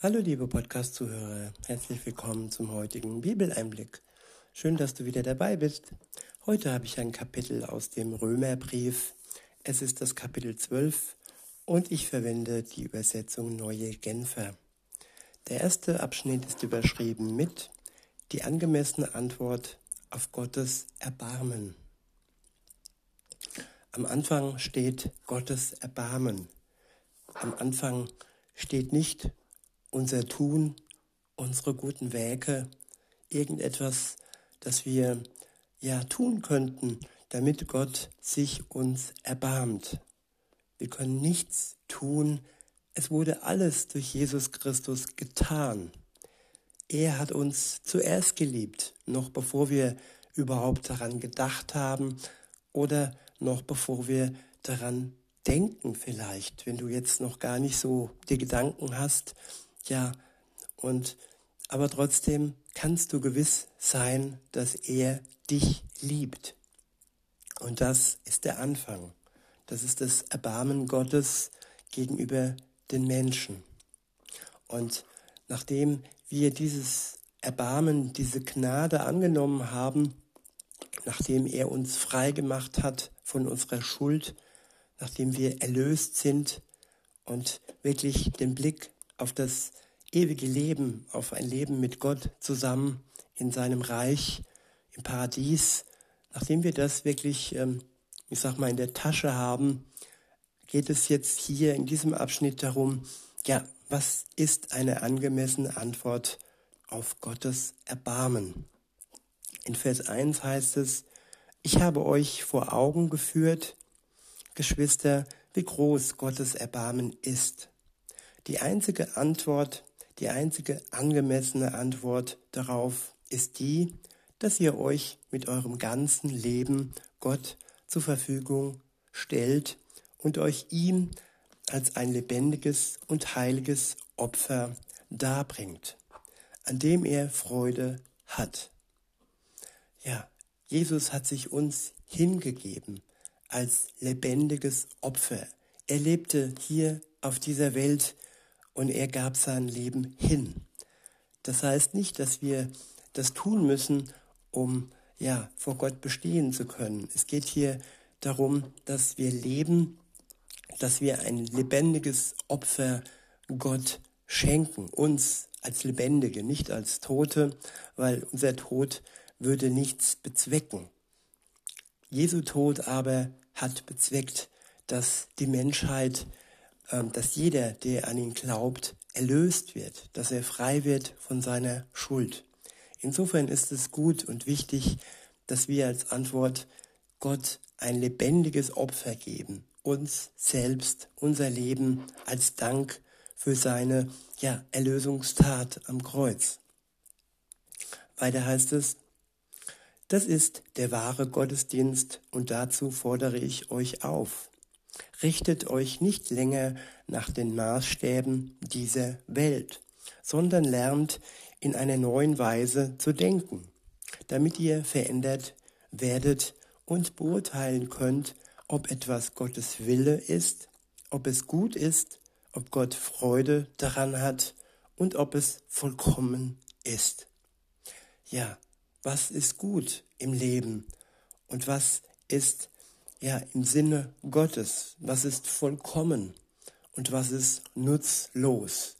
Hallo liebe Podcast-Zuhörer, herzlich willkommen zum heutigen Bibeleinblick. Schön, dass du wieder dabei bist. Heute habe ich ein Kapitel aus dem Römerbrief. Es ist das Kapitel 12 und ich verwende die Übersetzung Neue Genfer. Der erste Abschnitt ist überschrieben mit die angemessene Antwort auf Gottes Erbarmen. Am Anfang steht Gottes Erbarmen. Am Anfang steht nicht unser Tun, unsere guten Werke, irgendetwas, das wir ja tun könnten, damit Gott sich uns erbarmt. Wir können nichts tun. Es wurde alles durch Jesus Christus getan. Er hat uns zuerst geliebt, noch bevor wir überhaupt daran gedacht haben oder noch bevor wir daran denken vielleicht, wenn du jetzt noch gar nicht so die Gedanken hast, ja, und aber trotzdem kannst du gewiss sein, dass er dich liebt. Und das ist der Anfang. Das ist das Erbarmen Gottes gegenüber den Menschen. Und nachdem wir dieses Erbarmen, diese Gnade angenommen haben, nachdem er uns frei gemacht hat von unserer Schuld, nachdem wir erlöst sind und wirklich den Blick auf das ewige Leben, auf ein Leben mit Gott zusammen in seinem Reich, im Paradies. Nachdem wir das wirklich, ähm, ich sag mal, in der Tasche haben, geht es jetzt hier in diesem Abschnitt darum, ja, was ist eine angemessene Antwort auf Gottes Erbarmen? In Vers 1 heißt es, ich habe euch vor Augen geführt, Geschwister, wie groß Gottes Erbarmen ist. Die einzige Antwort, die einzige angemessene Antwort darauf ist die, dass ihr euch mit eurem ganzen Leben Gott zur Verfügung stellt und euch ihm als ein lebendiges und heiliges Opfer darbringt, an dem er Freude hat. Ja, Jesus hat sich uns hingegeben als lebendiges Opfer. Er lebte hier auf dieser Welt und er gab sein Leben hin. Das heißt nicht, dass wir das tun müssen, um ja vor Gott bestehen zu können. Es geht hier darum, dass wir leben, dass wir ein lebendiges Opfer Gott schenken, uns als Lebendige, nicht als Tote, weil unser Tod würde nichts bezwecken. Jesu Tod aber hat bezweckt, dass die Menschheit dass jeder, der an ihn glaubt, erlöst wird, dass er frei wird von seiner Schuld. Insofern ist es gut und wichtig, dass wir als Antwort Gott ein lebendiges Opfer geben, uns selbst, unser Leben als Dank für seine ja, Erlösungstat am Kreuz. Weiter heißt es, das ist der wahre Gottesdienst und dazu fordere ich euch auf. Richtet euch nicht länger nach den Maßstäben dieser Welt, sondern lernt in einer neuen Weise zu denken, damit ihr verändert werdet und beurteilen könnt, ob etwas Gottes Wille ist, ob es gut ist, ob Gott Freude daran hat und ob es vollkommen ist. Ja, was ist gut im Leben und was ist ja, im Sinne Gottes, was ist vollkommen und was ist nutzlos.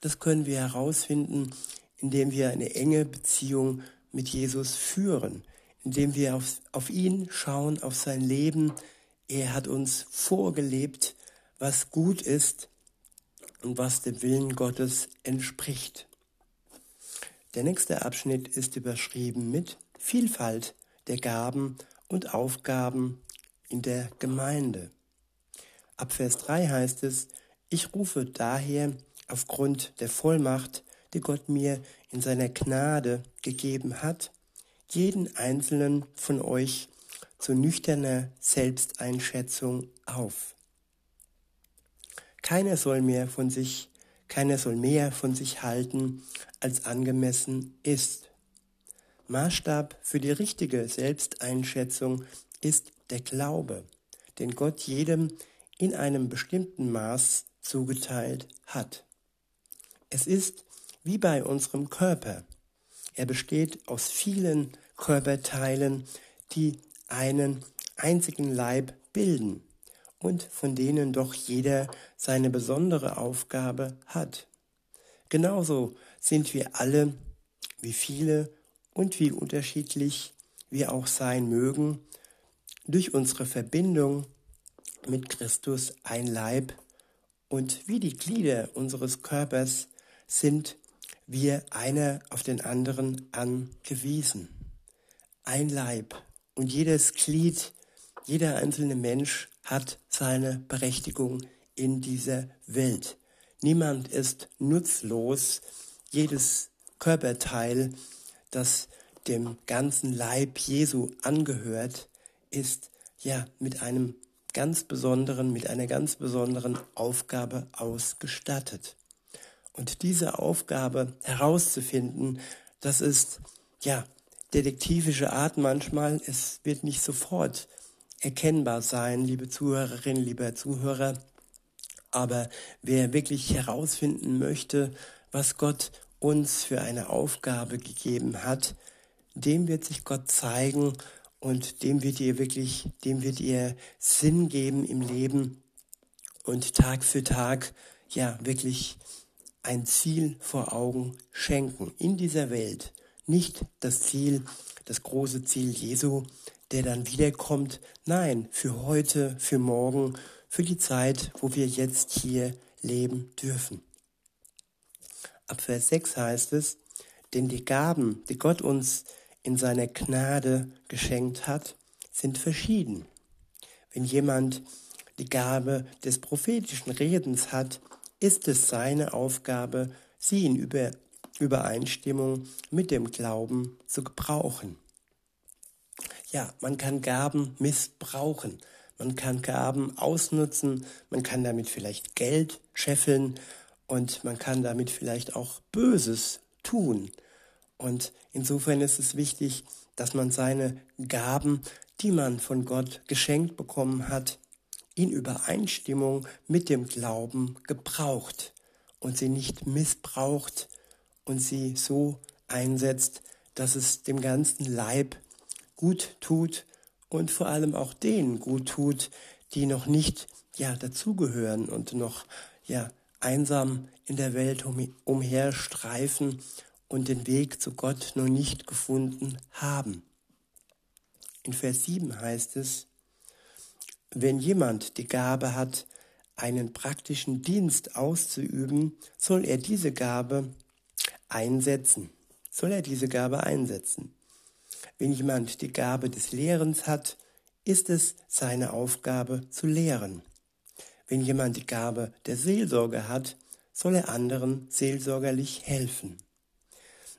Das können wir herausfinden, indem wir eine enge Beziehung mit Jesus führen, indem wir auf, auf ihn schauen, auf sein Leben. Er hat uns vorgelebt, was gut ist und was dem Willen Gottes entspricht. Der nächste Abschnitt ist überschrieben mit Vielfalt der Gaben und Aufgaben in der Gemeinde. Ab Vers 3 heißt es, ich rufe daher aufgrund der Vollmacht, die Gott mir in seiner Gnade gegeben hat, jeden einzelnen von euch zu nüchterner Selbsteinschätzung auf. Keiner soll mehr von sich, keiner soll mehr von sich halten, als angemessen ist. Maßstab für die richtige Selbsteinschätzung ist der Glaube, den Gott jedem in einem bestimmten Maß zugeteilt hat. Es ist wie bei unserem Körper. Er besteht aus vielen Körperteilen, die einen einzigen Leib bilden und von denen doch jeder seine besondere Aufgabe hat. Genauso sind wir alle, wie viele und wie unterschiedlich wir auch sein mögen, durch unsere Verbindung mit Christus ein Leib und wie die Glieder unseres Körpers sind wir einer auf den anderen angewiesen. Ein Leib und jedes Glied, jeder einzelne Mensch hat seine Berechtigung in dieser Welt. Niemand ist nutzlos. Jedes Körperteil, das dem ganzen Leib Jesu angehört, ist ja mit einem ganz besonderen, mit einer ganz besonderen Aufgabe ausgestattet. Und diese Aufgabe herauszufinden, das ist ja detektivische Art manchmal. Es wird nicht sofort erkennbar sein, liebe Zuhörerinnen, lieber Zuhörer. Aber wer wirklich herausfinden möchte, was Gott uns für eine Aufgabe gegeben hat, dem wird sich Gott zeigen und dem wird ihr wirklich, dem wird ihr Sinn geben im Leben und Tag für Tag ja wirklich ein Ziel vor Augen schenken in dieser Welt. Nicht das Ziel, das große Ziel Jesu, der dann wiederkommt. Nein, für heute, für morgen, für die Zeit, wo wir jetzt hier leben dürfen. Ab Vers 6 heißt es, denn die Gaben, die Gott uns in seiner Gnade geschenkt hat, sind verschieden. Wenn jemand die Gabe des prophetischen Redens hat, ist es seine Aufgabe, sie in Übereinstimmung mit dem Glauben zu gebrauchen. Ja, man kann Gaben missbrauchen, man kann Gaben ausnutzen, man kann damit vielleicht Geld scheffeln und man kann damit vielleicht auch Böses tun. Und insofern ist es wichtig, dass man seine Gaben, die man von Gott geschenkt bekommen hat, in Übereinstimmung mit dem Glauben gebraucht und sie nicht missbraucht und sie so einsetzt, dass es dem ganzen Leib gut tut und vor allem auch denen gut tut, die noch nicht ja dazugehören und noch ja einsam in der Welt um, umherstreifen und den Weg zu Gott noch nicht gefunden haben. In Vers 7 heißt es, wenn jemand die Gabe hat, einen praktischen Dienst auszuüben, soll er diese Gabe einsetzen. Soll er diese Gabe einsetzen. Wenn jemand die Gabe des Lehrens hat, ist es seine Aufgabe zu lehren. Wenn jemand die Gabe der Seelsorge hat, soll er anderen seelsorgerlich helfen.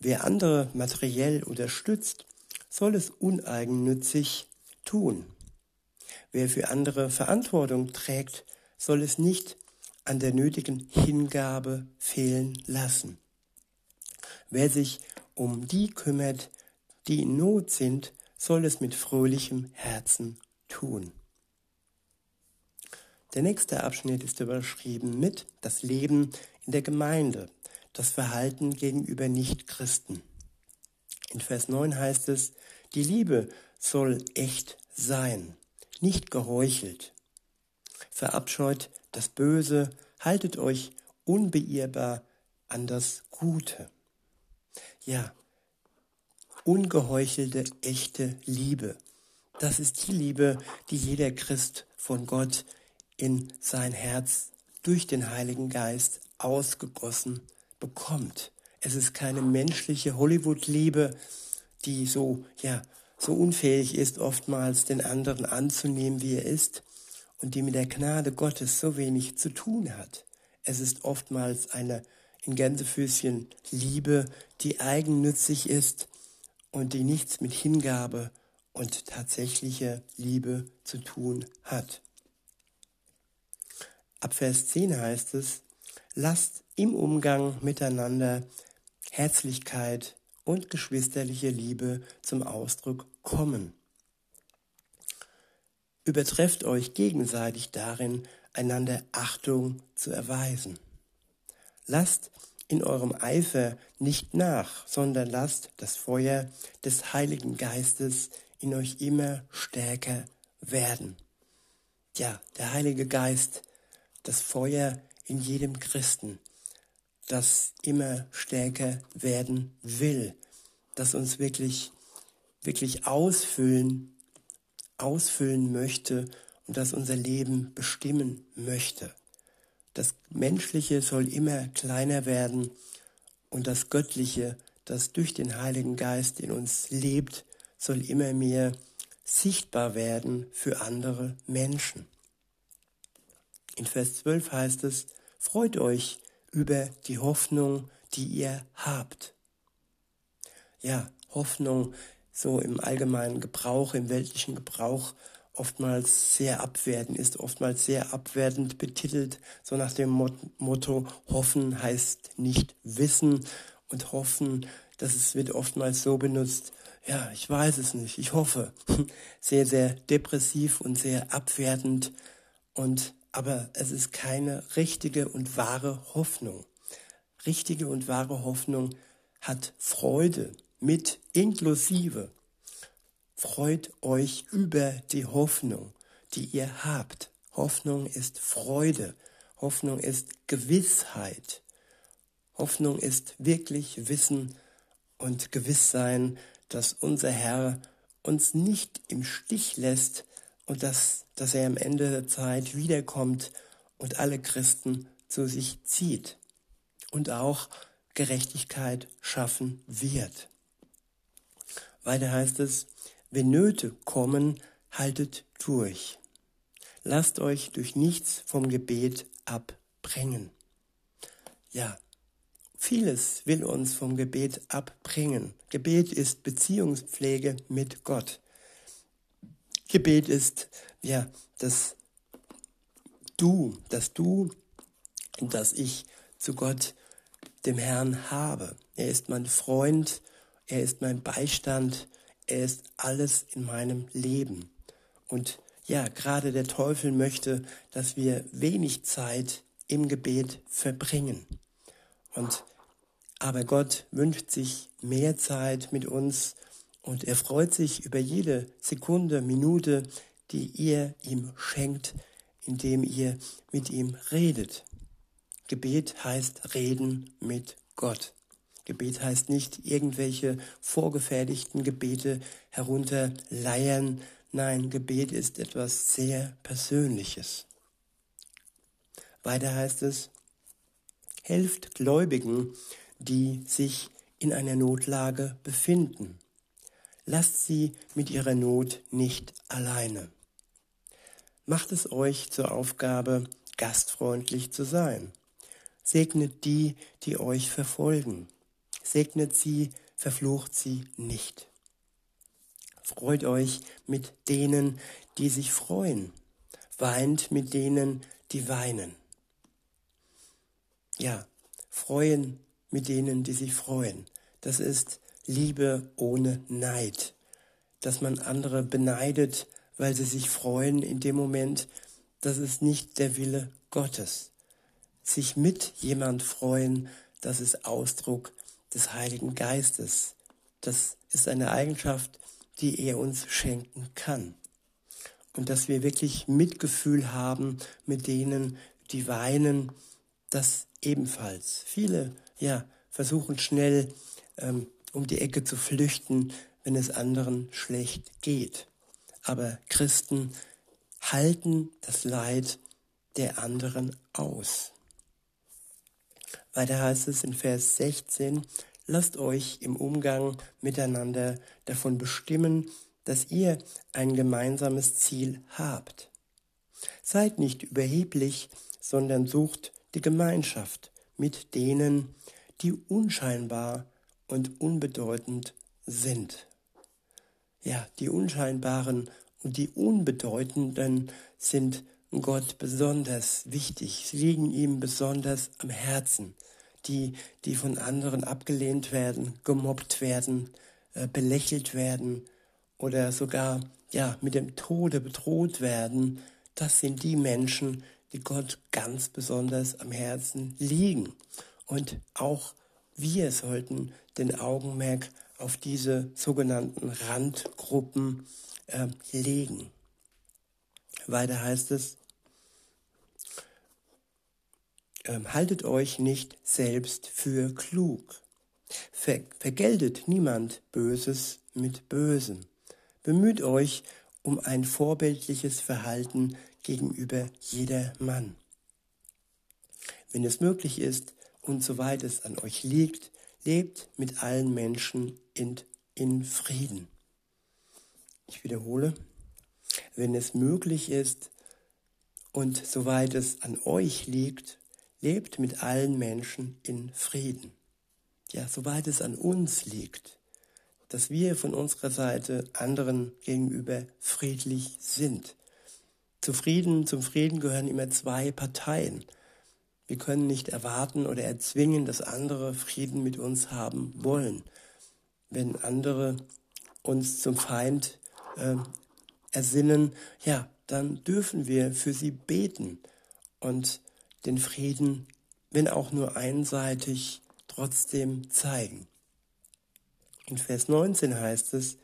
Wer andere materiell unterstützt, soll es uneigennützig tun. Wer für andere Verantwortung trägt, soll es nicht an der nötigen Hingabe fehlen lassen. Wer sich um die kümmert, die in Not sind, soll es mit fröhlichem Herzen tun. Der nächste Abschnitt ist überschrieben mit das Leben in der Gemeinde das Verhalten gegenüber Nichtchristen. In Vers 9 heißt es, die Liebe soll echt sein, nicht geheuchelt. Verabscheut das Böse, haltet euch unbeirrbar an das Gute. Ja, ungeheuchelte, echte Liebe. Das ist die Liebe, die jeder Christ von Gott in sein Herz durch den Heiligen Geist ausgegossen bekommt. Es ist keine menschliche Hollywood-Liebe, die so, ja, so unfähig ist, oftmals den anderen anzunehmen, wie er ist, und die mit der Gnade Gottes so wenig zu tun hat. Es ist oftmals eine in Gänsefüßchen Liebe, die eigennützig ist und die nichts mit Hingabe und tatsächlicher Liebe zu tun hat. Ab Vers 10 heißt es, lasst im Umgang miteinander Herzlichkeit und geschwisterliche Liebe zum Ausdruck kommen. Übertrefft euch gegenseitig darin, einander Achtung zu erweisen. Lasst in eurem Eifer nicht nach, sondern lasst das Feuer des Heiligen Geistes in euch immer stärker werden. Ja, der Heilige Geist, das Feuer in jedem Christen, das immer stärker werden will, das uns wirklich, wirklich ausfüllen, ausfüllen möchte und das unser Leben bestimmen möchte. Das Menschliche soll immer kleiner werden und das Göttliche, das durch den Heiligen Geist in uns lebt, soll immer mehr sichtbar werden für andere Menschen. In Vers 12 heißt es, freut euch über die Hoffnung, die ihr habt. Ja, Hoffnung so im allgemeinen Gebrauch, im weltlichen Gebrauch oftmals sehr abwertend ist, oftmals sehr abwertend betitelt, so nach dem Motto, hoffen heißt nicht wissen und hoffen, dass es wird oftmals so benutzt, ja, ich weiß es nicht, ich hoffe. Sehr, sehr depressiv und sehr abwertend und aber es ist keine richtige und wahre Hoffnung. Richtige und wahre Hoffnung hat Freude mit inklusive. Freut euch über die Hoffnung, die ihr habt. Hoffnung ist Freude. Hoffnung ist Gewissheit. Hoffnung ist wirklich Wissen und Gewisssein, dass unser Herr uns nicht im Stich lässt und dass, dass er am Ende der Zeit wiederkommt und alle Christen zu sich zieht und auch Gerechtigkeit schaffen wird. Weiter heißt es, wenn Nöte kommen, haltet durch. Lasst euch durch nichts vom Gebet abbringen. Ja, vieles will uns vom Gebet abbringen. Gebet ist Beziehungspflege mit Gott. Gebet ist, ja, das Du, das Du, das ich zu Gott, dem Herrn habe. Er ist mein Freund, er ist mein Beistand, er ist alles in meinem Leben. Und ja, gerade der Teufel möchte, dass wir wenig Zeit im Gebet verbringen. Und aber Gott wünscht sich mehr Zeit mit uns und er freut sich über jede Sekunde, Minute, die ihr ihm schenkt, indem ihr mit ihm redet. Gebet heißt reden mit Gott. Gebet heißt nicht irgendwelche vorgefertigten Gebete herunterleiern. Nein, Gebet ist etwas sehr Persönliches. Weiter heißt es, helft Gläubigen, die sich in einer Notlage befinden. Lasst sie mit ihrer Not nicht alleine. Macht es euch zur Aufgabe, gastfreundlich zu sein. Segnet die, die euch verfolgen segnet sie, verflucht sie nicht. Freut euch mit denen, die sich freuen, weint mit denen, die weinen. Ja, freuen mit denen, die sich freuen. Das ist Liebe ohne Neid. Dass man andere beneidet, weil sie sich freuen in dem Moment, das ist nicht der Wille Gottes. Sich mit jemand freuen, das ist Ausdruck des Heiligen Geistes. Das ist eine Eigenschaft, die er uns schenken kann. Und dass wir wirklich Mitgefühl haben mit denen, die weinen, das ebenfalls. Viele, ja, versuchen schnell ähm, um die Ecke zu flüchten, wenn es anderen schlecht geht. Aber Christen halten das Leid der anderen aus. Weiter heißt es in Vers 16, lasst euch im Umgang miteinander davon bestimmen, dass ihr ein gemeinsames Ziel habt. Seid nicht überheblich, sondern sucht die Gemeinschaft mit denen, die unscheinbar und unbedeutend sind. Ja, die unscheinbaren und die unbedeutenden sind Gott besonders wichtig, sie liegen ihm besonders am Herzen. Die, die von anderen abgelehnt werden, gemobbt werden, äh, belächelt werden oder sogar ja mit dem Tode bedroht werden, das sind die Menschen, die Gott ganz besonders am Herzen liegen. Und auch wir sollten den Augenmerk auf diese sogenannten Randgruppen äh, legen. Weiter heißt es, äh, haltet euch nicht selbst für klug. Ver vergeltet niemand Böses mit Bösem. Bemüht euch um ein vorbildliches Verhalten gegenüber jeder Mann. Wenn es möglich ist und soweit es an euch liegt, lebt mit allen Menschen in, in Frieden. Ich wiederhole, wenn es möglich ist und soweit es an euch liegt, lebt mit allen Menschen in Frieden. Ja, soweit es an uns liegt, dass wir von unserer Seite anderen gegenüber friedlich sind. Zu Frieden, zum Frieden gehören immer zwei Parteien. Wir können nicht erwarten oder erzwingen, dass andere Frieden mit uns haben wollen. Wenn andere uns zum Feind äh, ersinnen, ja, dann dürfen wir für sie beten und den Frieden, wenn auch nur einseitig, trotzdem zeigen. In Vers 19 heißt es,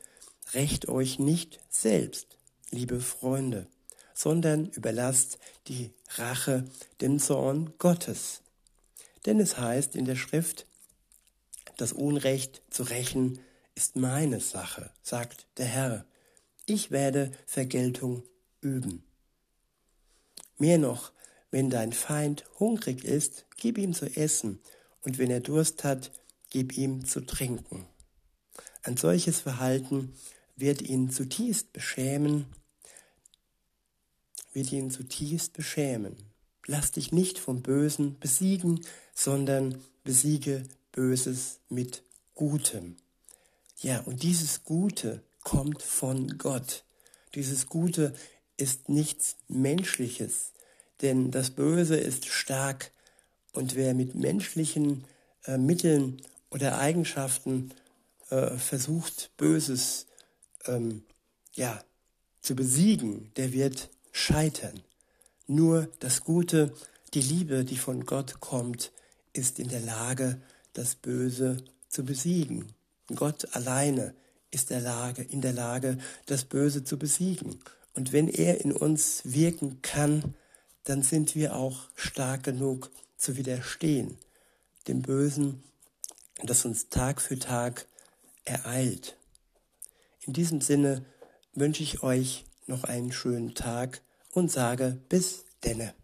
Recht euch nicht selbst, liebe Freunde, sondern überlasst die Rache dem Zorn Gottes. Denn es heißt in der Schrift, das Unrecht zu rächen ist meine Sache, sagt der Herr. Ich werde Vergeltung üben. Mehr noch, wenn dein Feind hungrig ist, gib ihm zu essen, und wenn er Durst hat, gib ihm zu trinken. Ein solches Verhalten wird ihn zutiefst beschämen, wird ihn zutiefst beschämen. Lass dich nicht vom Bösen besiegen, sondern besiege Böses mit Gutem. Ja, und dieses Gute kommt von Gott. Dieses Gute ist nichts Menschliches, denn das Böse ist stark und wer mit menschlichen äh, Mitteln oder Eigenschaften äh, versucht, Böses ähm, ja, zu besiegen, der wird scheitern. Nur das Gute, die Liebe, die von Gott kommt, ist in der Lage, das Böse zu besiegen. Gott alleine ist der Lage, in der Lage, das Böse zu besiegen. Und wenn er in uns wirken kann, dann sind wir auch stark genug zu widerstehen, dem Bösen, das uns Tag für Tag ereilt. In diesem Sinne wünsche ich euch noch einen schönen Tag und sage bis denne.